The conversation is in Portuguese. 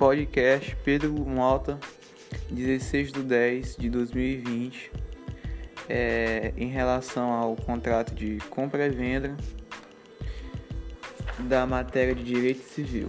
podcast Pedro Malta, 16 de 10 de 2020, é, em relação ao contrato de compra e venda da matéria de direito civil.